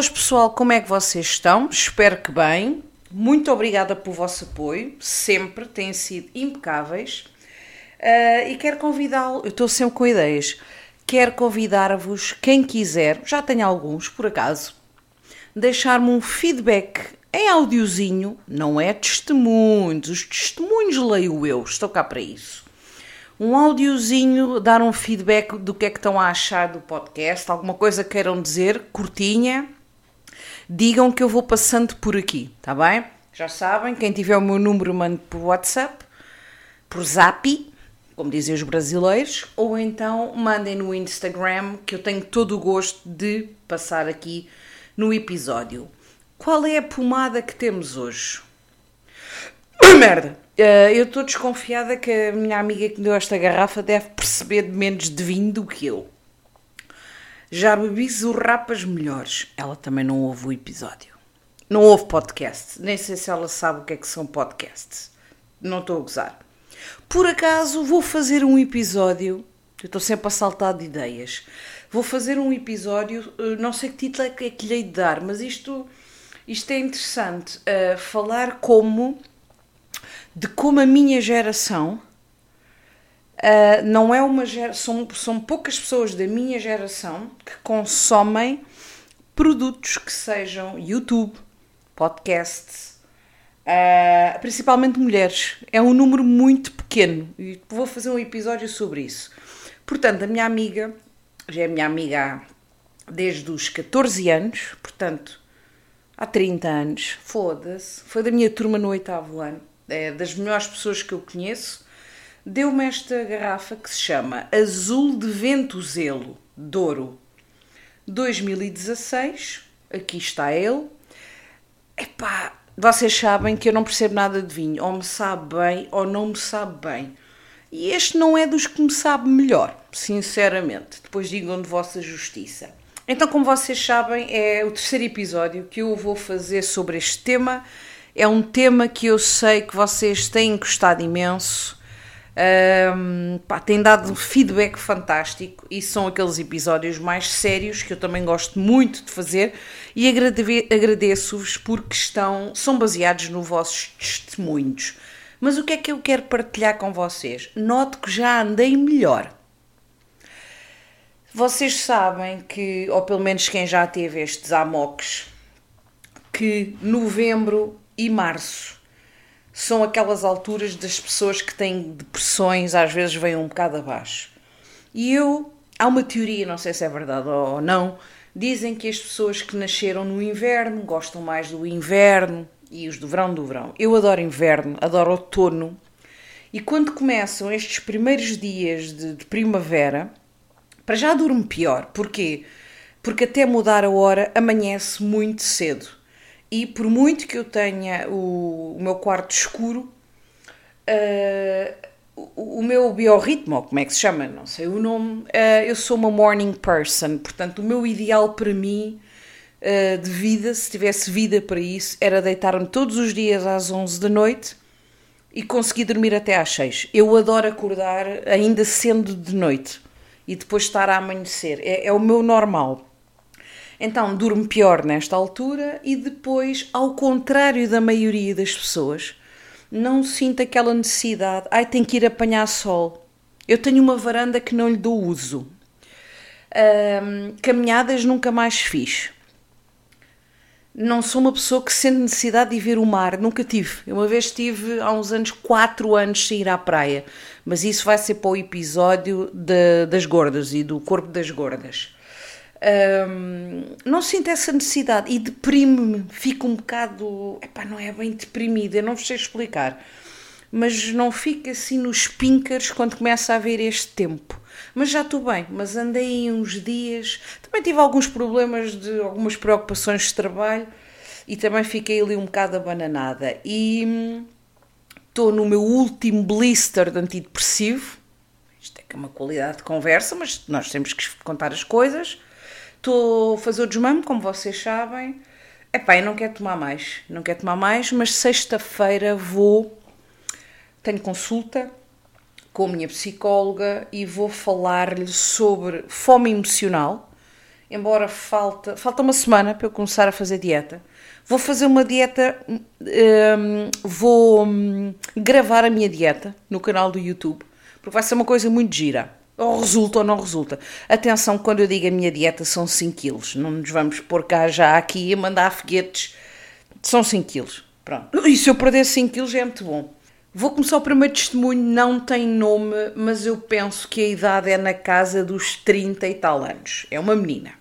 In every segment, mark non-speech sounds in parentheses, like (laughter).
Boas pessoal, como é que vocês estão? Espero que bem. Muito obrigada pelo vosso apoio, sempre, têm sido impecáveis. Uh, e quero convidá-lo, eu estou sempre com ideias, quero convidar-vos, quem quiser, já tenho alguns por acaso, deixar-me um feedback em áudiozinho, não é testemunhos, os testemunhos leio eu, estou cá para isso. Um áudiozinho, dar um feedback do que é que estão a achar do podcast, alguma coisa queiram dizer, curtinha, digam que eu vou passando por aqui, tá bem? Já sabem, quem tiver o meu número mande por WhatsApp, por Zap, como dizem os brasileiros, ou então mandem no Instagram, que eu tenho todo o gosto de passar aqui no episódio. Qual é a pomada que temos hoje? (coughs) Merda! Uh, eu estou desconfiada que a minha amiga que me deu esta garrafa deve perceber de menos de vinho do que eu. Já bebi zurrapas melhores. Ela também não ouve o episódio. Não ouve podcast. Nem sei se ela sabe o que é que são podcasts. Não estou a gozar. Por acaso vou fazer um episódio. Eu estou sempre a saltar de ideias. Vou fazer um episódio. Eh, não sei que título é que lhe hei de dar, mas isto, isto é interessante. Uh, falar como. De como a minha geração Uh, não é uma são, são poucas pessoas da minha geração que consomem produtos que sejam YouTube, podcasts, uh, principalmente mulheres. É um número muito pequeno e vou fazer um episódio sobre isso. Portanto, a minha amiga, já é minha amiga desde os 14 anos, portanto, há 30 anos, foda-se, foi da minha turma no oitavo ano, é das melhores pessoas que eu conheço deu-me esta garrafa que se chama Azul de Ventuzelo, Douro, 2016. Aqui está ele. Epá, vocês sabem que eu não percebo nada de vinho, ou me sabe bem ou não me sabe bem. E este não é dos que me sabe melhor, sinceramente. Depois digam de vossa justiça. Então, como vocês sabem, é o terceiro episódio que eu vou fazer sobre este tema. É um tema que eu sei que vocês têm gostado imenso um, pá, tem dado um feedback fantástico e são aqueles episódios mais sérios que eu também gosto muito de fazer e agradeço-vos porque estão, são baseados nos vossos testemunhos. Mas o que é que eu quero partilhar com vocês? Noto que já andei melhor. Vocês sabem que, ou pelo menos quem já teve estes amoques, que novembro e março são aquelas alturas das pessoas que têm depressões, às vezes vêm um bocado abaixo. E eu, há uma teoria, não sei se é verdade ou não, dizem que as pessoas que nasceram no inverno gostam mais do inverno e os do verão do verão. Eu adoro inverno, adoro outono. E quando começam estes primeiros dias de, de primavera, para já durmo pior. Porquê? Porque até mudar a hora amanhece muito cedo e por muito que eu tenha o, o meu quarto escuro, uh, o, o, meu biorritmo, como é que se chama, não sei o nome, uh, eu sou uma morning person, portanto o meu ideal para mim uh, de vida, se tivesse vida para isso, era deitar-me todos os dias às 11 da noite e conseguir dormir até às 6. Eu adoro acordar ainda sendo de noite e depois estar a amanhecer, é, é o meu normal. Então durmo pior nesta altura e depois, ao contrário da maioria das pessoas, não sinto aquela necessidade, ai, tenho que ir apanhar sol. Eu tenho uma varanda que não lhe dou uso. Caminhadas nunca mais fiz. Não sou uma pessoa que sente necessidade de ver o mar, nunca tive. Uma vez tive, há uns anos, quatro anos sem ir à praia, mas isso vai ser para o episódio de, das gordas e do corpo das gordas. Um, não sinto essa necessidade e deprime-me, fico um bocado. Epá, não é bem deprimida, não vos sei explicar, mas não fico assim nos pinkers quando começa a haver este tempo. Mas já estou bem, mas andei uns dias. Também tive alguns problemas de algumas preocupações de trabalho e também fiquei ali um bocado abananada. E hum, estou no meu último blister de antidepressivo. Isto é que é uma qualidade de conversa, mas nós temos que contar as coisas Estou a fazer o desmame, como vocês sabem. Epá, eu não quero tomar mais, não quero tomar mais, mas sexta-feira vou, tenho consulta com a minha psicóloga e vou falar-lhe sobre fome emocional embora falta, falta uma semana para eu começar a fazer dieta. Vou fazer uma dieta, um, vou um, gravar a minha dieta no canal do YouTube, porque vai ser uma coisa muito gira. Ou resulta ou não resulta. Atenção, quando eu digo a minha dieta são 5 quilos. Não nos vamos pôr cá já aqui a mandar foguetes. São 5 quilos. Pronto. E se eu perder 5 quilos é muito bom. Vou começar o primeiro testemunho, não tem nome, mas eu penso que a idade é na casa dos 30 e tal anos. É uma menina.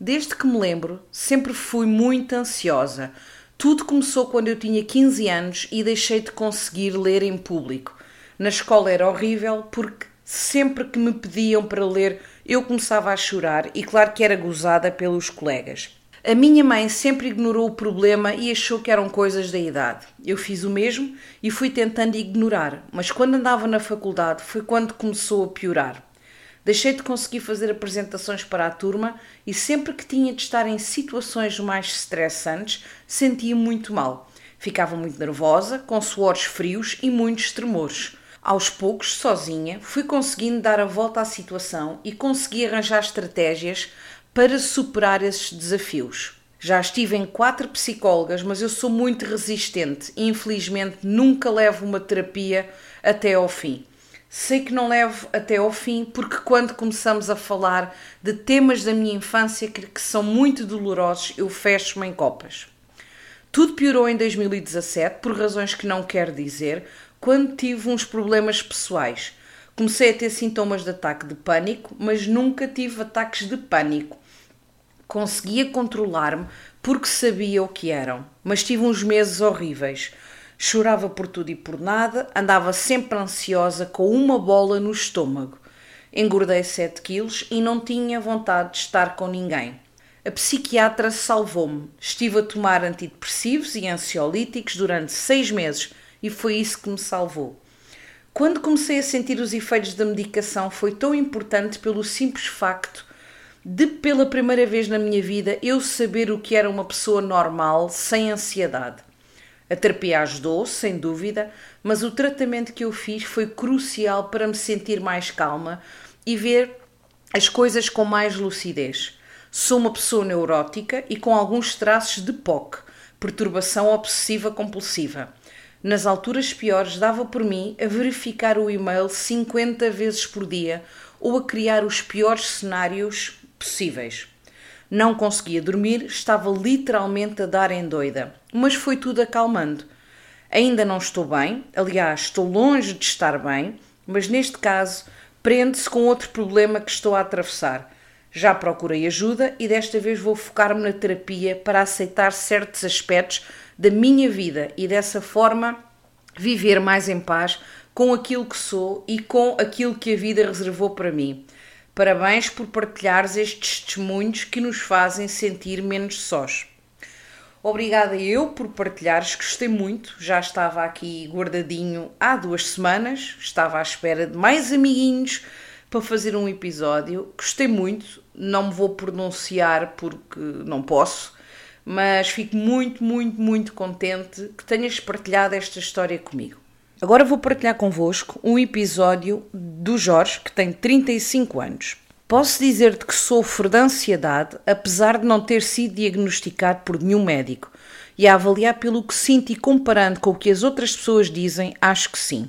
Desde que me lembro, sempre fui muito ansiosa. Tudo começou quando eu tinha 15 anos e deixei de conseguir ler em público. Na escola era horrível porque sempre que me pediam para ler eu começava a chorar e claro que era gozada pelos colegas. A minha mãe sempre ignorou o problema e achou que eram coisas da idade. Eu fiz o mesmo e fui tentando ignorar, mas quando andava na faculdade foi quando começou a piorar. Deixei de conseguir fazer apresentações para a turma e sempre que tinha de estar em situações mais estressantes sentia muito mal. Ficava muito nervosa, com suores frios e muitos tremores. Aos poucos, sozinha, fui conseguindo dar a volta à situação e consegui arranjar estratégias para superar esses desafios. Já estive em quatro psicólogas, mas eu sou muito resistente e infelizmente nunca levo uma terapia até ao fim. Sei que não levo até ao fim porque quando começamos a falar de temas da minha infância que, que são muito dolorosos, eu fecho-me em copas. Tudo piorou em 2017 por razões que não quero dizer, quando tive uns problemas pessoais. Comecei a ter sintomas de ataque de pânico, mas nunca tive ataques de pânico conseguia controlar-me porque sabia o que eram, mas tive uns meses horríveis. Chorava por tudo e por nada, andava sempre ansiosa com uma bola no estômago. Engordei 7 quilos e não tinha vontade de estar com ninguém. A psiquiatra salvou-me. Estive a tomar antidepressivos e ansiolíticos durante seis meses e foi isso que me salvou. Quando comecei a sentir os efeitos da medicação, foi tão importante pelo simples facto de pela primeira vez na minha vida eu saber o que era uma pessoa normal, sem ansiedade. A terapia ajudou, sem dúvida, mas o tratamento que eu fiz foi crucial para me sentir mais calma e ver as coisas com mais lucidez. Sou uma pessoa neurótica e com alguns traços de POC, perturbação obsessiva compulsiva. Nas alturas piores, dava por mim a verificar o e-mail 50 vezes por dia ou a criar os piores cenários possíveis. Não conseguia dormir, estava literalmente a dar em doida, mas foi tudo acalmando. Ainda não estou bem, aliás, estou longe de estar bem, mas neste caso prende-se com outro problema que estou a atravessar. Já procurei ajuda e desta vez vou focar-me na terapia para aceitar certos aspectos da minha vida e dessa forma viver mais em paz com aquilo que sou e com aquilo que a vida reservou para mim. Parabéns por partilhares estes testemunhos que nos fazem sentir menos sós. Obrigada eu por partilhares, gostei muito. Já estava aqui guardadinho há duas semanas, estava à espera de mais amiguinhos para fazer um episódio. Gostei muito, não me vou pronunciar porque não posso, mas fico muito, muito, muito contente que tenhas partilhado esta história comigo. Agora vou partilhar convosco um episódio do Jorge, que tem 35 anos. Posso dizer-te que sofro de ansiedade, apesar de não ter sido diagnosticado por nenhum médico. E a avaliar pelo que sinto e comparando com o que as outras pessoas dizem, acho que sim.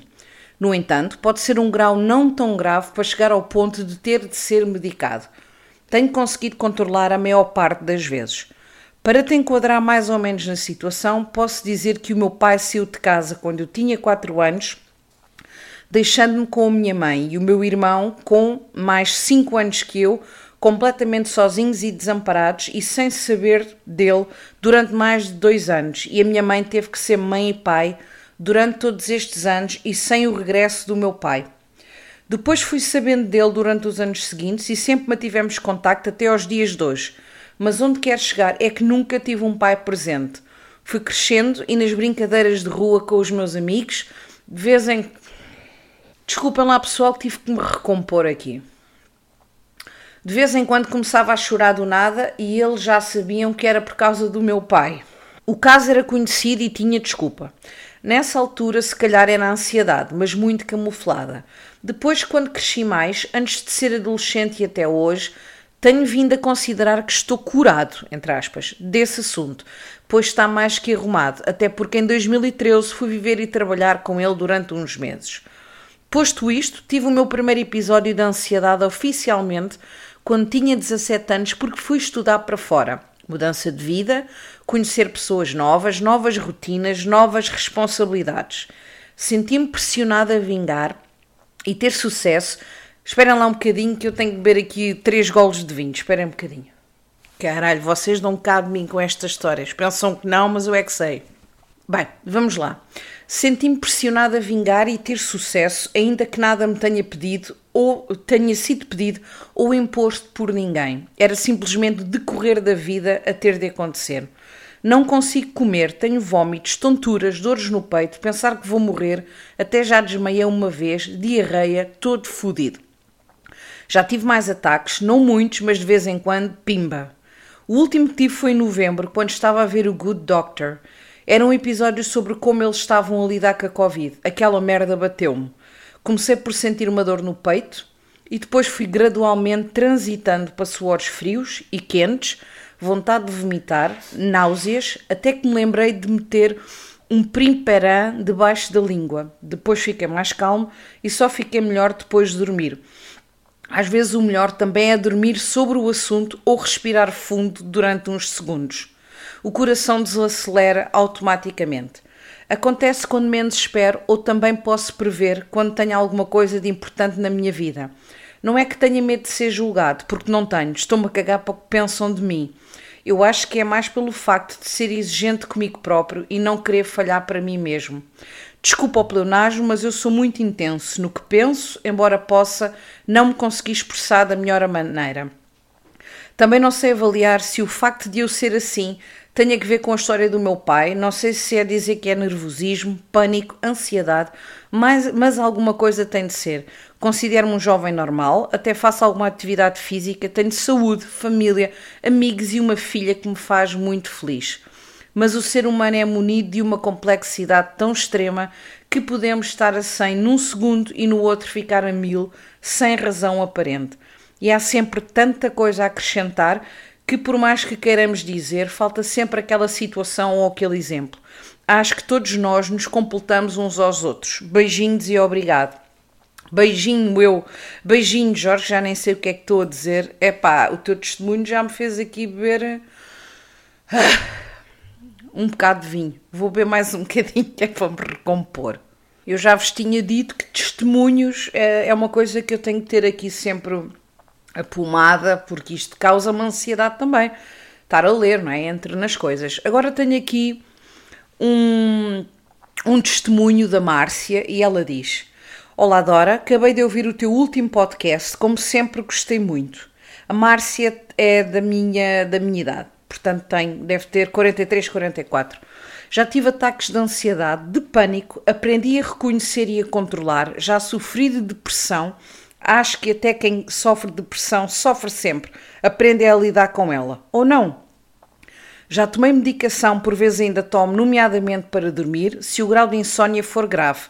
No entanto, pode ser um grau não tão grave para chegar ao ponto de ter de ser medicado. Tenho conseguido controlar a maior parte das vezes. Para te enquadrar mais ou menos na situação, posso dizer que o meu pai saiu de casa quando eu tinha 4 anos, deixando-me com a minha mãe e o meu irmão com mais 5 anos que eu, completamente sozinhos e desamparados e sem saber dele durante mais de dois anos. E a minha mãe teve que ser mãe e pai durante todos estes anos e sem o regresso do meu pai. Depois fui sabendo dele durante os anos seguintes e sempre mantivemos contacto até aos dias de hoje mas onde quero chegar é que nunca tive um pai presente. Fui crescendo e nas brincadeiras de rua com os meus amigos, de vez em. Desculpem lá, pessoal, que tive que me recompor aqui. De vez em quando começava a chorar do nada e eles já sabiam que era por causa do meu pai. O caso era conhecido e tinha desculpa. Nessa altura, se calhar era ansiedade, mas muito camuflada. Depois, quando cresci mais, antes de ser adolescente e até hoje, tenho vindo a considerar que estou curado, entre aspas, desse assunto, pois está mais que arrumado, até porque em 2013 fui viver e trabalhar com ele durante uns meses. Posto isto, tive o meu primeiro episódio de ansiedade oficialmente quando tinha 17 anos, porque fui estudar para fora. Mudança de vida, conhecer pessoas novas, novas rotinas, novas responsabilidades. Senti-me pressionada a vingar e ter sucesso Esperem lá um bocadinho que eu tenho que beber aqui três golos de vinho. Esperem um bocadinho. Caralho, vocês não cabem mim com estas histórias. Pensam que não, mas eu é que sei. Bem, vamos lá. Senti-me pressionada a vingar e ter sucesso, ainda que nada me tenha pedido ou tenha sido pedido ou imposto por ninguém. Era simplesmente decorrer da vida a ter de acontecer. Não consigo comer, tenho vômitos, tonturas, dores no peito, pensar que vou morrer, até já desmaiei uma vez, diarreia, todo fodido. Já tive mais ataques, não muitos, mas de vez em quando, pimba. O último que tive foi em novembro, quando estava a ver o Good Doctor. Era um episódio sobre como eles estavam a lidar com a Covid. Aquela merda bateu-me. Comecei por sentir uma dor no peito e depois fui gradualmente transitando para suores frios e quentes, vontade de vomitar, náuseas, até que me lembrei de meter um primperan debaixo da língua. Depois fiquei mais calmo e só fiquei melhor depois de dormir. Às vezes o melhor também é dormir sobre o assunto ou respirar fundo durante uns segundos. O coração desacelera automaticamente. Acontece quando menos espero ou também posso prever quando tenho alguma coisa de importante na minha vida. Não é que tenha medo de ser julgado, porque não tenho, estou-me a cagar para o que pensam de mim. Eu acho que é mais pelo facto de ser exigente comigo próprio e não querer falhar para mim mesmo. Desculpa o pleonasmo, mas eu sou muito intenso no que penso, embora possa não me conseguir expressar da melhor maneira. Também não sei avaliar se o facto de eu ser assim tem a ver com a história do meu pai. Não sei se é dizer que é nervosismo, pânico, ansiedade, mas, mas alguma coisa tem de ser. Considero-me um jovem normal, até faço alguma atividade física, tenho saúde, família, amigos e uma filha que me faz muito feliz mas o ser humano é munido de uma complexidade tão extrema que podemos estar a 100 num segundo e no outro ficar a mil, sem razão aparente. E há sempre tanta coisa a acrescentar que, por mais que queiramos dizer, falta sempre aquela situação ou aquele exemplo. Acho que todos nós nos completamos uns aos outros. Beijinhos e obrigado. Beijinho eu, beijinho Jorge, já nem sei o que é que estou a dizer. É pá, o teu testemunho já me fez aqui beber. Ah um bocado de vinho. Vou beber mais um (laughs) bocadinho que é para me recompor. Eu já vos tinha dito que testemunhos é, é uma coisa que eu tenho que ter aqui sempre a pomada, porque isto causa-me ansiedade também. Estar a ler, não é? Entre nas coisas. Agora tenho aqui um, um testemunho da Márcia e ela diz: Olá Dora, acabei de ouvir o teu último podcast, como sempre gostei muito. A Márcia é da minha, da minha idade portanto tem, deve ter 43, 44. Já tive ataques de ansiedade, de pânico, aprendi a reconhecer e a controlar, já sofri de depressão. Acho que até quem sofre de depressão sofre sempre, aprende a lidar com ela. Ou não? Já tomei medicação, por vezes ainda tomo, nomeadamente para dormir, se o grau de insônia for grave.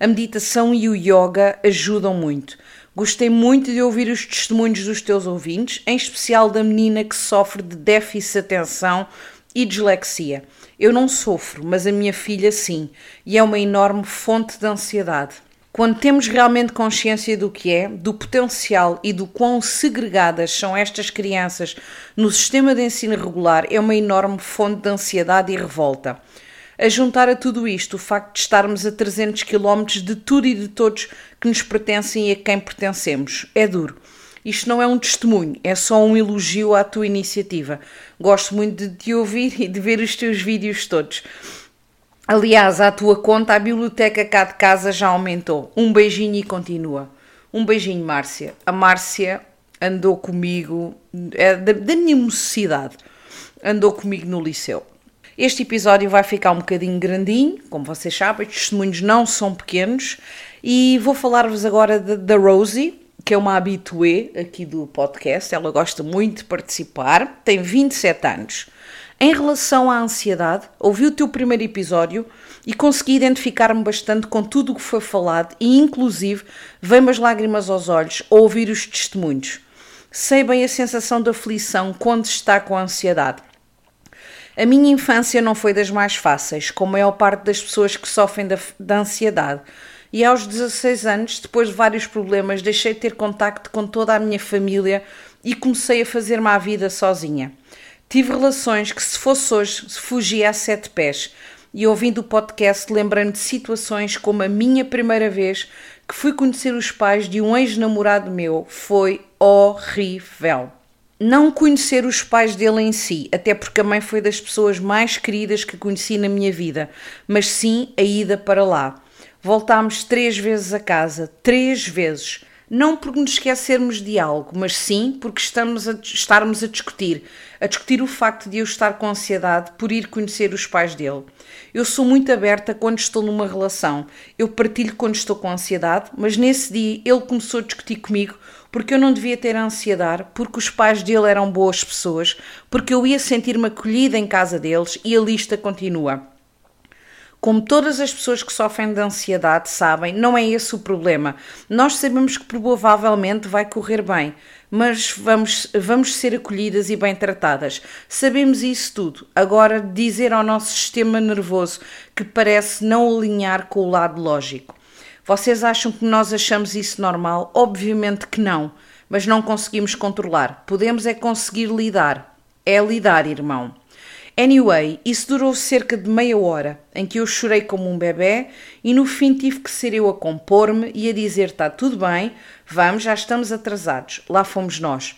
A meditação e o yoga ajudam muito. Gostei muito de ouvir os testemunhos dos teus ouvintes, em especial da menina que sofre de déficit de atenção e dislexia. Eu não sofro, mas a minha filha sim, e é uma enorme fonte de ansiedade. Quando temos realmente consciência do que é, do potencial e do quão segregadas são estas crianças no sistema de ensino regular, é uma enorme fonte de ansiedade e revolta. A juntar a tudo isto o facto de estarmos a 300 km de tudo e de todos que nos pertencem e a quem pertencemos. É duro. Isto não é um testemunho, é só um elogio à tua iniciativa. Gosto muito de te ouvir e de ver os teus vídeos todos. Aliás, à tua conta, a biblioteca cá de casa já aumentou. Um beijinho e continua. Um beijinho, Márcia. A Márcia andou comigo, é da, da minha mocidade, andou comigo no liceu. Este episódio vai ficar um bocadinho grandinho, como vocês sabem, os testemunhos não são pequenos, e vou falar-vos agora da Rosie, que é uma habitué aqui do podcast, ela gosta muito de participar, tem 27 anos. Em relação à ansiedade, ouvi o teu primeiro episódio e consegui identificar-me bastante com tudo o que foi falado e, inclusive, veio-me as lágrimas aos olhos ao ouvir os testemunhos. Sei bem a sensação de aflição quando está com ansiedade. A minha infância não foi das mais fáceis, como a maior parte das pessoas que sofrem da, da ansiedade. E aos 16 anos, depois de vários problemas, deixei de ter contacto com toda a minha família e comecei a fazer-me a vida sozinha. Tive relações que, se fosse hoje, fugia a sete pés. E ouvindo o podcast, lembrando de situações como a minha primeira vez que fui conhecer os pais de um ex-namorado meu. Foi horrível não conhecer os pais dele em si, até porque a mãe foi das pessoas mais queridas que conheci na minha vida, mas sim a ida para lá. Voltámos três vezes a casa, três vezes. Não por nos esquecermos de algo, mas sim porque estamos a, estarmos a discutir, a discutir o facto de eu estar com ansiedade por ir conhecer os pais dele. Eu sou muito aberta quando estou numa relação. Eu partilho quando estou com ansiedade, mas nesse dia ele começou a discutir comigo porque eu não devia ter ansiedade, porque os pais dele eram boas pessoas, porque eu ia sentir-me acolhida em casa deles e a lista continua. Como todas as pessoas que sofrem de ansiedade sabem, não é esse o problema. Nós sabemos que provavelmente vai correr bem, mas vamos, vamos ser acolhidas e bem tratadas. Sabemos isso tudo. Agora, dizer ao nosso sistema nervoso que parece não alinhar com o lado lógico. Vocês acham que nós achamos isso normal? Obviamente que não, mas não conseguimos controlar. Podemos é conseguir lidar. É lidar, irmão. Anyway, isso durou cerca de meia hora, em que eu chorei como um bebê e no fim tive que ser eu a compor-me e a dizer: está tudo bem, vamos, já estamos atrasados. Lá fomos nós.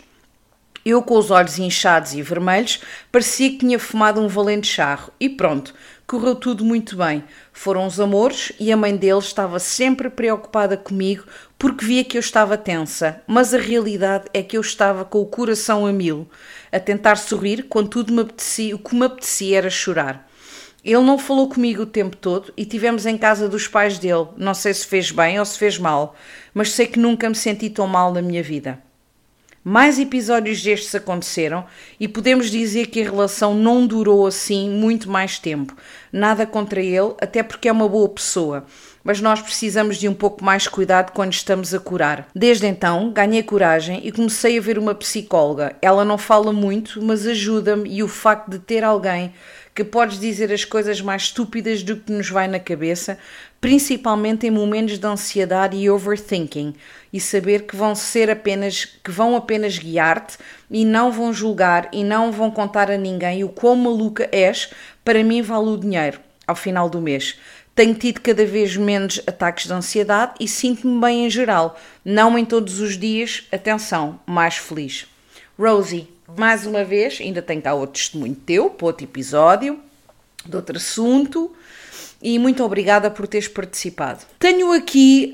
Eu, com os olhos inchados e vermelhos, parecia que tinha fumado um valente charro. E pronto, correu tudo muito bem. Foram os amores e a mãe dele estava sempre preocupada comigo porque via que eu estava tensa, mas a realidade é que eu estava com o coração a mil, a tentar sorrir quando tudo me apetecia, o que me apetecia era chorar. Ele não falou comigo o tempo todo e tivemos em casa dos pais dele. Não sei se fez bem ou se fez mal, mas sei que nunca me senti tão mal na minha vida. Mais episódios destes aconteceram e podemos dizer que a relação não durou assim muito mais tempo. Nada contra ele, até porque é uma boa pessoa, mas nós precisamos de um pouco mais cuidado quando estamos a curar. Desde então, ganhei coragem e comecei a ver uma psicóloga. Ela não fala muito, mas ajuda-me e o facto de ter alguém que podes dizer as coisas mais estúpidas do que nos vai na cabeça, principalmente em momentos de ansiedade e overthinking, e saber que vão ser apenas que vão apenas guiar-te e não vão julgar e não vão contar a ninguém o quão maluca és, para mim vale o dinheiro ao final do mês. Tenho tido cada vez menos ataques de ansiedade e sinto-me bem em geral, não em todos os dias, atenção, mais feliz. Rosie, mais uma vez, ainda tenho cá outro testemunho teu, para outro episódio, de outro assunto, e muito obrigada por teres participado. Tenho aqui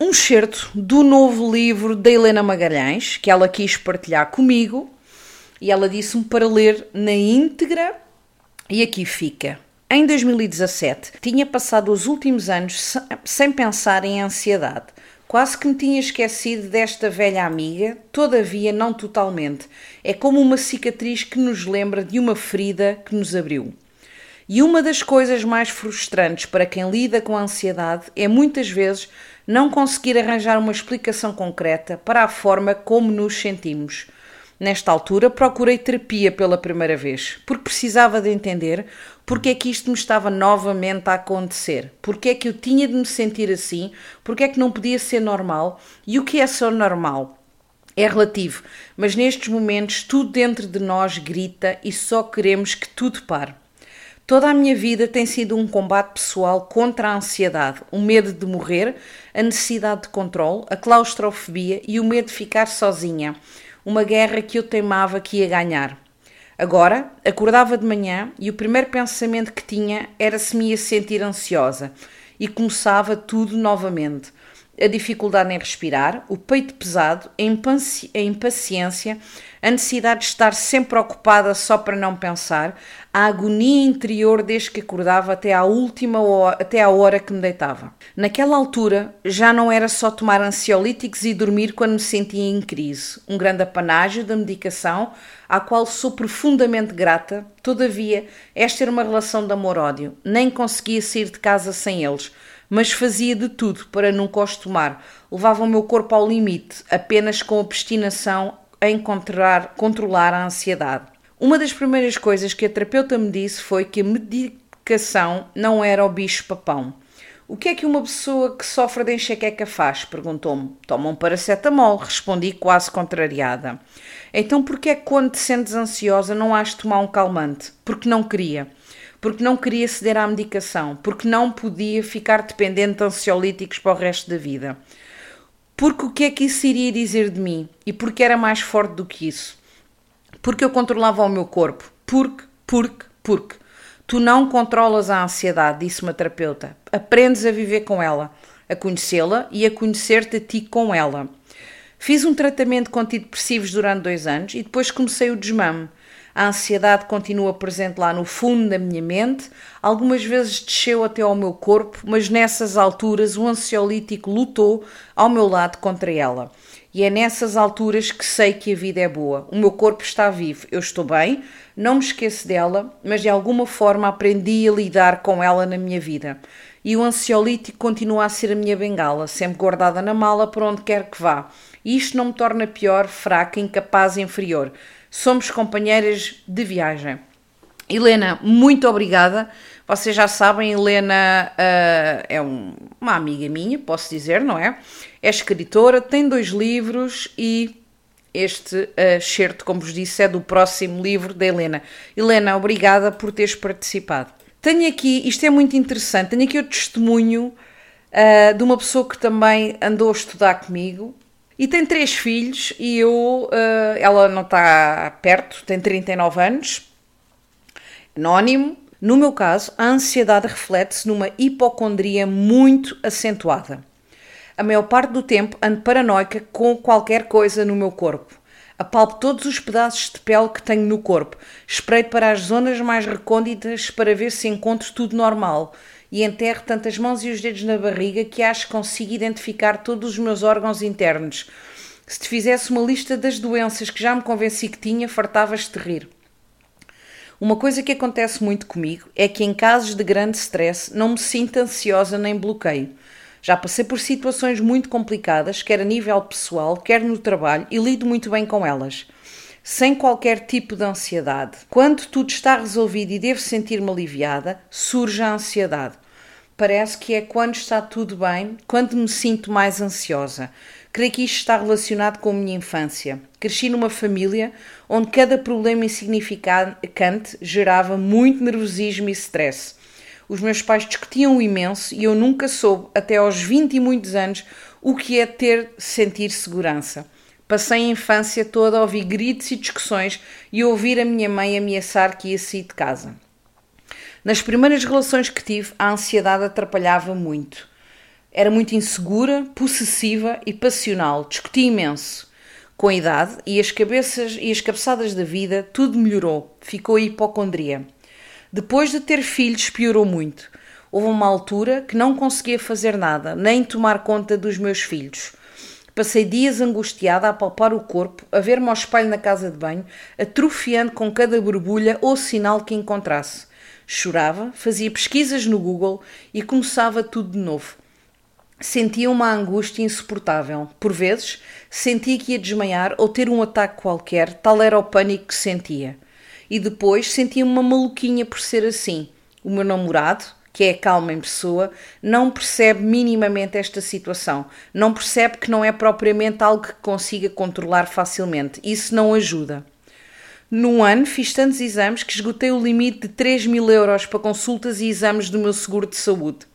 um, um certo do novo livro da Helena Magalhães, que ela quis partilhar comigo, e ela disse-me para ler na íntegra, e aqui fica. Em 2017, tinha passado os últimos anos sem pensar em ansiedade Quase que me tinha esquecido desta velha amiga, todavia não totalmente. É como uma cicatriz que nos lembra de uma ferida que nos abriu. E uma das coisas mais frustrantes para quem lida com a ansiedade é muitas vezes não conseguir arranjar uma explicação concreta para a forma como nos sentimos. Nesta altura, procurei terapia pela primeira vez, porque precisava de entender porque é que isto me estava novamente a acontecer, porque é que eu tinha de me sentir assim, porque é que não podia ser normal e o que é só normal. É relativo, mas nestes momentos tudo dentro de nós grita e só queremos que tudo pare. Toda a minha vida tem sido um combate pessoal contra a ansiedade, o medo de morrer, a necessidade de controle, a claustrofobia e o medo de ficar sozinha uma guerra que eu teimava que ia ganhar. Agora, acordava de manhã e o primeiro pensamento que tinha era se me ia sentir ansiosa e começava tudo novamente. A dificuldade em respirar, o peito pesado, a impaciência, a necessidade de estar sempre ocupada só para não pensar, a agonia interior desde que acordava até à última hora, até à hora que me deitava. Naquela altura já não era só tomar ansiolíticos e dormir quando me sentia em crise, um grande apanágio da medicação à qual sou profundamente grata. Todavia, esta era uma relação de amor-ódio. Nem conseguia sair de casa sem eles, mas fazia de tudo para nunca os tomar. Levava o meu corpo ao limite, apenas com obstinação em controlar, controlar a ansiedade. Uma das primeiras coisas que a terapeuta me disse foi que a medicação não era o bicho-papão. O que é que uma pessoa que sofre de enxaqueca faz? Perguntou-me. Toma um paracetamol, respondi quase contrariada. Então porquê é que quando te sentes ansiosa não has de tomar um calmante? Porque não queria. Porque não queria ceder à medicação. Porque não podia ficar dependente de ansiolíticos para o resto da vida. Porque o que é que isso iria dizer de mim? E porque era mais forte do que isso? Porque eu controlava o meu corpo. Porque, porque, porque. Tu não controlas a ansiedade, disse uma terapeuta. Aprendes a viver com ela, a conhecê-la e a conhecer-te a ti com ela. Fiz um tratamento com antidepressivos durante dois anos e depois comecei o desmame. A ansiedade continua presente lá no fundo da minha mente, algumas vezes desceu até ao meu corpo, mas nessas alturas o ansiolítico lutou ao meu lado contra ela. E é nessas alturas que sei que a vida é boa. O meu corpo está vivo, eu estou bem, não me esqueço dela, mas de alguma forma aprendi a lidar com ela na minha vida. E o ansiolítico continua a ser a minha bengala, sempre guardada na mala por onde quer que vá. E isto não me torna pior, fraca, incapaz, inferior. Somos companheiras de viagem. Helena, muito obrigada. Vocês já sabem, Helena uh, é um, uma amiga minha, posso dizer, não é? É escritora, tem dois livros e este uh, como vos disse, é do próximo livro da Helena. Helena, obrigada por teres participado. Tenho aqui, isto é muito interessante, tenho aqui o testemunho uh, de uma pessoa que também andou a estudar comigo e tem três filhos e eu, uh, ela não está perto, tem 39 anos, anónimo. No meu caso, a ansiedade reflete-se numa hipocondria muito acentuada. A maior parte do tempo ando paranoica com qualquer coisa no meu corpo. Apalpo todos os pedaços de pele que tenho no corpo, espreito para as zonas mais recônditas para ver se encontro tudo normal e enterro tantas mãos e os dedos na barriga que acho que consigo identificar todos os meus órgãos internos. Se te fizesse uma lista das doenças que já me convenci que tinha, fartavas de rir. Uma coisa que acontece muito comigo é que em casos de grande stress não me sinto ansiosa nem bloqueio. Já passei por situações muito complicadas, quer a nível pessoal, quer no trabalho, e lido muito bem com elas, sem qualquer tipo de ansiedade. Quando tudo está resolvido e devo sentir-me aliviada, surge a ansiedade. Parece que é quando está tudo bem, quando me sinto mais ansiosa. Creio que isto está relacionado com a minha infância. Cresci numa família onde cada problema insignificante gerava muito nervosismo e stress. Os meus pais discutiam imenso e eu nunca soube, até aos 20 e muitos anos, o que é ter sentir segurança. Passei a infância toda a ouvir gritos e discussões e ouvir a minha mãe ameaçar que ia sair de casa. Nas primeiras relações que tive, a ansiedade atrapalhava muito. Era muito insegura, possessiva e passional, discutia imenso. Com a idade e as cabeças e as cabeçadas da vida, tudo melhorou, ficou a hipocondria. Depois de ter filhos, piorou muito. Houve uma altura que não conseguia fazer nada, nem tomar conta dos meus filhos. Passei dias angustiada a palpar o corpo, a ver-me ao espelho na casa de banho, atrofiando com cada borbulha ou sinal que encontrasse. Chorava, fazia pesquisas no Google e começava tudo de novo. Sentia uma angústia insuportável. Por vezes, sentia que ia desmaiar ou ter um ataque qualquer, tal era o pânico que sentia. E depois sentia uma maluquinha por ser assim. O meu namorado, que é calma em pessoa, não percebe minimamente esta situação. Não percebe que não é propriamente algo que consiga controlar facilmente. Isso não ajuda. Num ano fiz tantos exames que esgotei o limite de 3 mil euros para consultas e exames do meu seguro de saúde.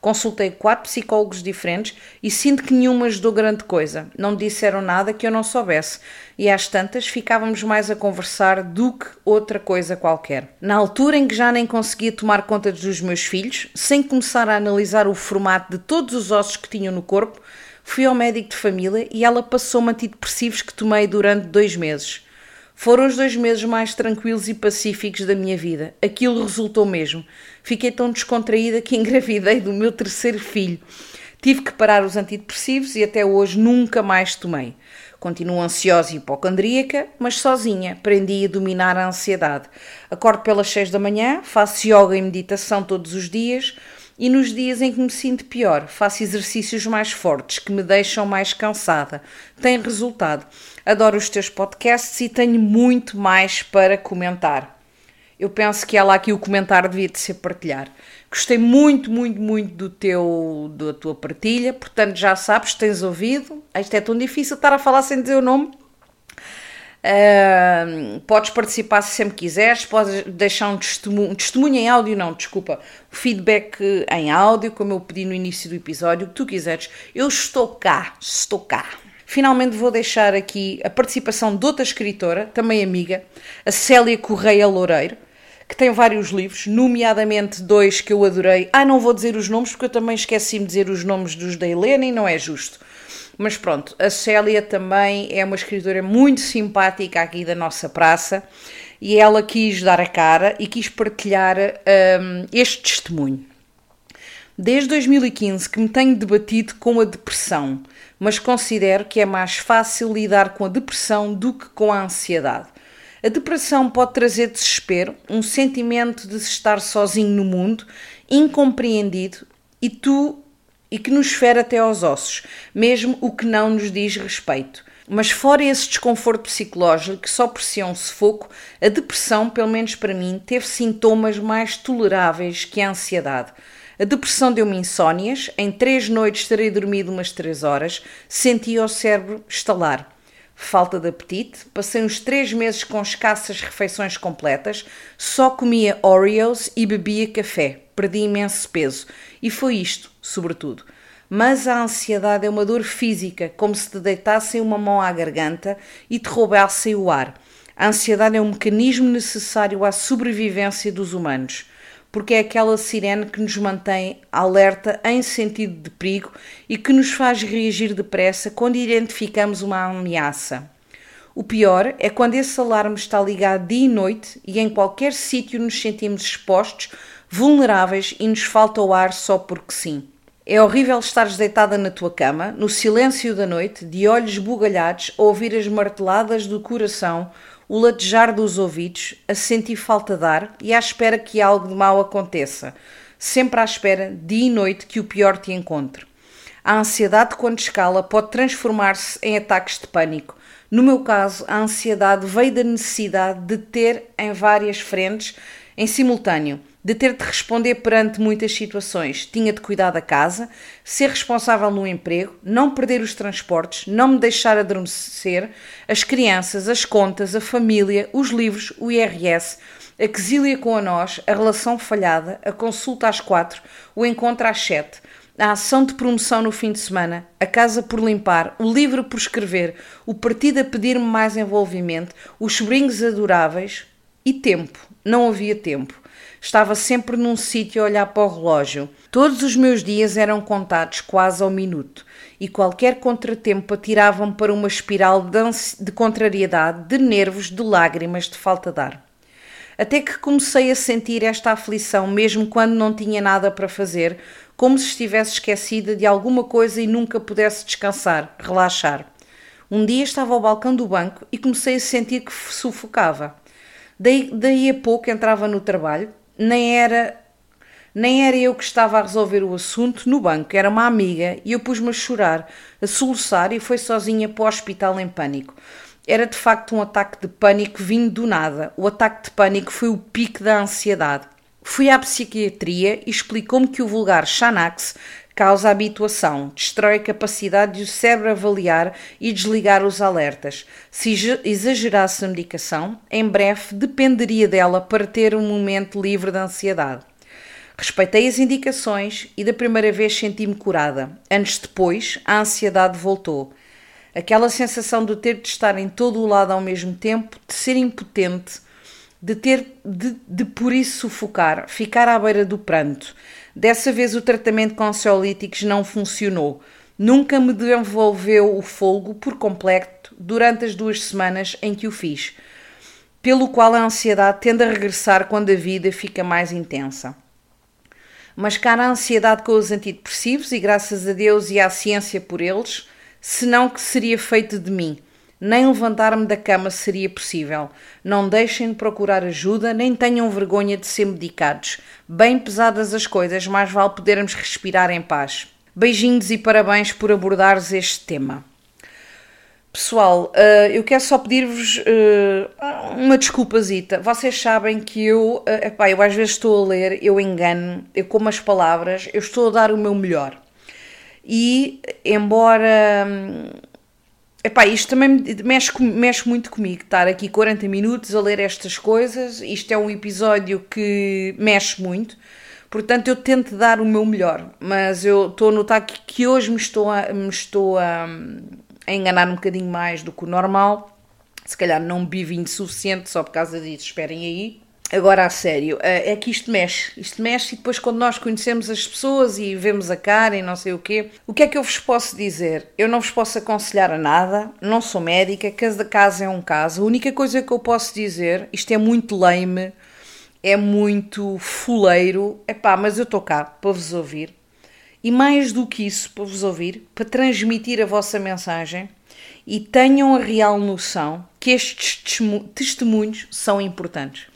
Consultei quatro psicólogos diferentes e sinto que nenhuma ajudou grande coisa. Não disseram nada que eu não soubesse. E às tantas ficávamos mais a conversar do que outra coisa qualquer. Na altura em que já nem conseguia tomar conta dos meus filhos, sem começar a analisar o formato de todos os ossos que tinham no corpo, fui ao médico de família e ela passou-me antidepressivos que tomei durante dois meses. Foram os dois meses mais tranquilos e pacíficos da minha vida. Aquilo resultou mesmo. Fiquei tão descontraída que engravidei do meu terceiro filho. Tive que parar os antidepressivos e até hoje nunca mais tomei. Continuo ansiosa e hipocondríaca, mas sozinha. Aprendi a dominar a ansiedade. Acordo pelas seis da manhã, faço yoga e meditação todos os dias, e nos dias em que me sinto pior, faço exercícios mais fortes que me deixam mais cansada. Tem resultado. Adoro os teus podcasts e tenho muito mais para comentar. Eu penso que ela aqui o comentário devia de ser partilhar. Gostei muito, muito, muito do teu, da tua partilha, portanto já sabes, tens ouvido. Isto é tão difícil estar a falar sem dizer o nome. Uh, podes participar se sempre quiseres, podes deixar um testemunho, testemunho em áudio, não, desculpa, feedback em áudio, como eu pedi no início do episódio, o que tu quiseres. Eu estou cá, estou cá. Finalmente vou deixar aqui a participação de outra escritora, também amiga, a Célia Correia Loureiro que tem vários livros, nomeadamente dois que eu adorei. Ah, não vou dizer os nomes porque eu também esqueci-me de dizer os nomes dos da Helena e não é justo. Mas pronto, a Célia também é uma escritora muito simpática aqui da nossa praça e ela quis dar a cara e quis partilhar um, este testemunho. Desde 2015 que me tenho debatido com a depressão, mas considero que é mais fácil lidar com a depressão do que com a ansiedade. A depressão pode trazer desespero, um sentimento de estar sozinho no mundo, incompreendido e tu e que nos fere até aos ossos, mesmo o que não nos diz respeito. Mas fora esse desconforto psicológico que só si é um sufoco, a depressão, pelo menos para mim, teve sintomas mais toleráveis que a ansiedade. A depressão deu-me insónias, em três noites terei dormido umas três horas, sentia o cérebro estalar falta de apetite, passei uns três meses com escassas refeições completas, só comia Oreos e bebia café, perdi imenso peso e foi isto, sobretudo. Mas a ansiedade é uma dor física, como se te deitassem uma mão à garganta e te roubassem o ar. A ansiedade é um mecanismo necessário à sobrevivência dos humanos porque é aquela sirene que nos mantém alerta em sentido de perigo e que nos faz reagir depressa quando identificamos uma ameaça. O pior é quando esse alarme está ligado dia e noite e em qualquer sítio nos sentimos expostos, vulneráveis e nos falta o ar só porque sim. É horrível estares deitada na tua cama, no silêncio da noite, de olhos bugalhados, a ouvir as marteladas do coração o latejar dos ouvidos, a sentir falta de ar e à espera que algo de mal aconteça, sempre à espera, dia e noite, que o pior te encontre. A ansiedade, quando escala, pode transformar-se em ataques de pânico. No meu caso, a ansiedade veio da necessidade de ter em várias frentes em simultâneo de ter de responder perante muitas situações. Tinha de cuidar da casa, ser responsável no emprego, não perder os transportes, não me deixar adormecer, as crianças, as contas, a família, os livros, o IRS, a quesília com a nós, a relação falhada, a consulta às quatro, o encontro às sete, a ação de promoção no fim de semana, a casa por limpar, o livro por escrever, o partido a pedir-me mais envolvimento, os sobrinhos adoráveis e tempo. Não havia tempo. Estava sempre num sítio a olhar para o relógio. Todos os meus dias eram contados quase ao minuto e qualquer contratempo atiravam para uma espiral de, de contrariedade, de nervos, de lágrimas, de falta de ar. Até que comecei a sentir esta aflição, mesmo quando não tinha nada para fazer, como se estivesse esquecida de alguma coisa e nunca pudesse descansar, relaxar. Um dia estava ao balcão do banco e comecei a sentir que sufocava. Daí, daí a pouco entrava no trabalho, nem era nem era eu que estava a resolver o assunto no banco, era uma amiga e eu pus-me a chorar, a soluçar e foi sozinha para o hospital em pânico. Era de facto um ataque de pânico vindo do nada. O ataque de pânico foi o pico da ansiedade. Fui à psiquiatria e explicou-me que o vulgar Xanax causa habituação, destrói a capacidade de o cérebro avaliar e desligar os alertas. Se exagerasse a medicação, em breve dependeria dela para ter um momento livre de ansiedade. Respeitei as indicações e da primeira vez senti-me curada. Anos depois, a ansiedade voltou. Aquela sensação de ter de estar em todo o lado ao mesmo tempo, de ser impotente, de ter de, de por isso sufocar, ficar à beira do pranto. Dessa vez o tratamento com ansiolíticos não funcionou. Nunca me devolveu o fogo por completo durante as duas semanas em que o fiz, pelo qual a ansiedade tende a regressar quando a vida fica mais intensa. Mas cara a ansiedade com os antidepressivos e graças a Deus e à ciência por eles, senão que seria feito de mim. Nem levantar-me da cama seria possível. Não deixem de procurar ajuda, nem tenham vergonha de ser medicados. Bem pesadas as coisas, mais vale podermos respirar em paz. Beijinhos e parabéns por abordares este tema. Pessoal, uh, eu quero só pedir-vos uh, uma desculpazita. Vocês sabem que eu, uh, epá, eu às vezes estou a ler, eu engano, eu como as palavras, eu estou a dar o meu melhor. E, embora. Epá, isto também mexe, mexe muito comigo, estar aqui 40 minutos a ler estas coisas. Isto é um episódio que mexe muito. Portanto, eu tento dar o meu melhor, mas eu estou a notar que, que hoje me estou a, me estou a, a enganar um bocadinho mais do que o normal. Se calhar não bebi vinho suficiente só por causa disso, esperem aí. Agora, a sério, eh, é que isto mexe. Isto mexe e depois quando nós conhecemos as pessoas e vemos a cara e não sei o quê, o que é que eu vos posso dizer? Eu não vos posso aconselhar a nada, não sou médica, cada caso é um caso. A única coisa que eu posso dizer, isto é muito lame, é muito fuleiro, é pá, mas eu estou cá para vos ouvir e mais do que isso, para vos ouvir, para transmitir a vossa mensagem e tenham a real noção que estes testemunhos são importantes.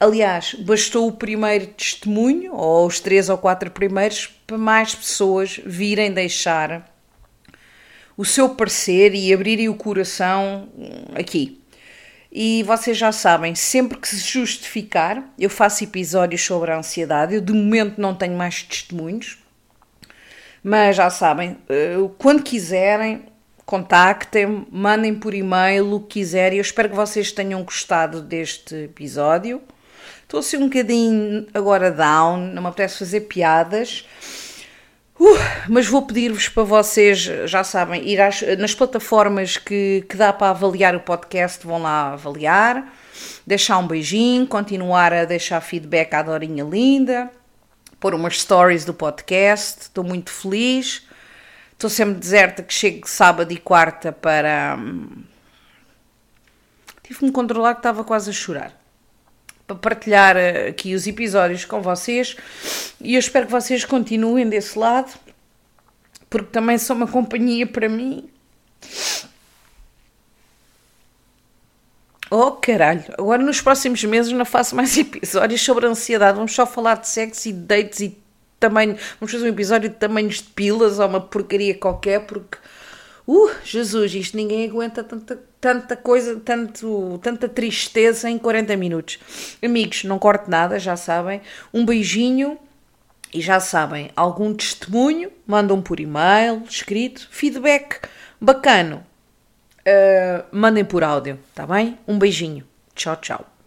Aliás, bastou o primeiro testemunho, ou os três ou quatro primeiros, para mais pessoas virem deixar o seu parecer e abrirem o coração aqui. E vocês já sabem, sempre que se justificar, eu faço episódios sobre a ansiedade. Eu de momento não tenho mais testemunhos, mas já sabem, eh, quando quiserem, contactem, mandem por e-mail o que quiserem. Eu espero que vocês tenham gostado deste episódio. Estou assim um bocadinho agora down, não me apetece fazer piadas. Uh, mas vou pedir-vos para vocês, já sabem, ir às, nas plataformas que, que dá para avaliar o podcast, vão lá avaliar, deixar um beijinho, continuar a deixar feedback à Dorinha Linda pôr umas stories do podcast. Estou muito feliz. Estou sempre deserta que chego sábado e quarta para. Hum, tive que me controlar que estava quase a chorar. Para partilhar eh, aqui os episódios com vocês. E eu espero que vocês continuem desse lado. Porque também são uma companhia para mim. Oh caralho, agora nos próximos meses não faço mais (laughs) episódios sobre ansiedade, vamos só falar de sexo e de dates e tamanho, vamos fazer um episódio de tamanhos de pilas ou uma porcaria qualquer, porque, uh, Jesus, isto ninguém aguenta tanta, tanta coisa, tanto, tanta tristeza em 40 minutos. Amigos, não corte nada, já sabem, um beijinho e já sabem, algum testemunho, mandam por e-mail, escrito, feedback bacano, uh, mandem por áudio, tá bem? Um beijinho. Tchau, tchau.